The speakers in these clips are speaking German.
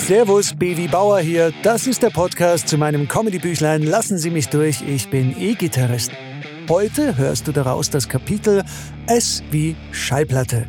Servus, Baby Bauer hier. Das ist der Podcast zu meinem Comedy-Büchlein Lassen Sie mich durch, ich bin E-Gitarrist. Heute hörst du daraus das Kapitel S wie Schallplatte.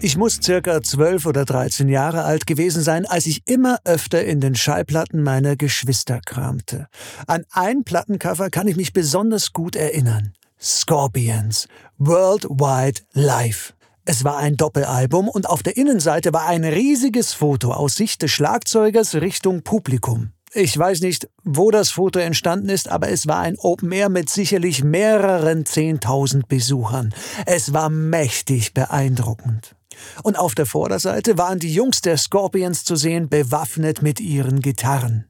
Ich muss circa 12 oder 13 Jahre alt gewesen sein, als ich immer öfter in den Schallplatten meiner Geschwister kramte. An ein Plattencover kann ich mich besonders gut erinnern. Scorpions. Worldwide Live. Es war ein Doppelalbum und auf der Innenseite war ein riesiges Foto aus Sicht des Schlagzeugers Richtung Publikum. Ich weiß nicht, wo das Foto entstanden ist, aber es war ein Open Air mit sicherlich mehreren Zehntausend Besuchern. Es war mächtig beeindruckend. Und auf der Vorderseite waren die Jungs der Scorpions zu sehen, bewaffnet mit ihren Gitarren.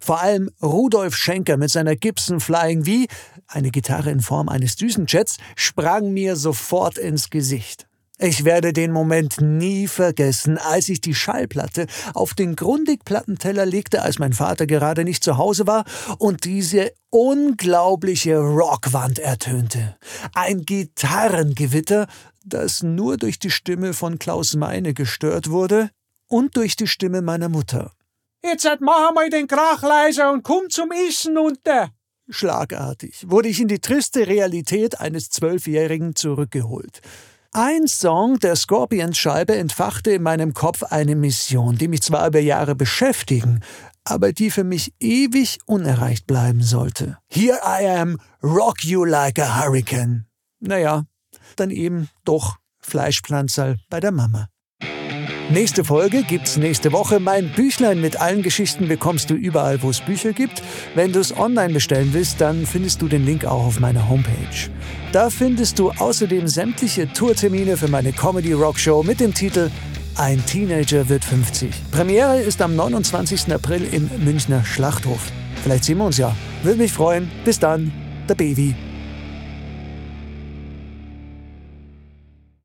Vor allem Rudolf Schenker mit seiner Gibson Flying V, eine Gitarre in Form eines Düsenjets, sprang mir sofort ins Gesicht. Ich werde den Moment nie vergessen, als ich die Schallplatte auf den Grundig-Plattenteller legte, als mein Vater gerade nicht zu Hause war und diese unglaubliche Rockwand ertönte. Ein Gitarrengewitter, das nur durch die Stimme von Klaus Meine gestört wurde und durch die Stimme meiner Mutter. Jetzt mach mal den Krach leiser und komm zum Essen unter. Schlagartig wurde ich in die triste Realität eines Zwölfjährigen zurückgeholt. Ein Song der Scorpions-Scheibe entfachte in meinem Kopf eine Mission, die mich zwar über Jahre beschäftigen, aber die für mich ewig unerreicht bleiben sollte. Here I am, rock you like a hurricane. Naja, dann eben doch Fleischpflanzerl bei der Mama. Nächste Folge gibt's nächste Woche. Mein Büchlein mit allen Geschichten bekommst du überall, wo es Bücher gibt. Wenn du es online bestellen willst, dann findest du den Link auch auf meiner Homepage. Da findest du außerdem sämtliche Tourtermine für meine Comedy Rock Show mit dem Titel Ein Teenager wird 50. Premiere ist am 29. April im Münchner Schlachthof. Vielleicht sehen wir uns ja. Würde mich freuen. Bis dann, der Baby.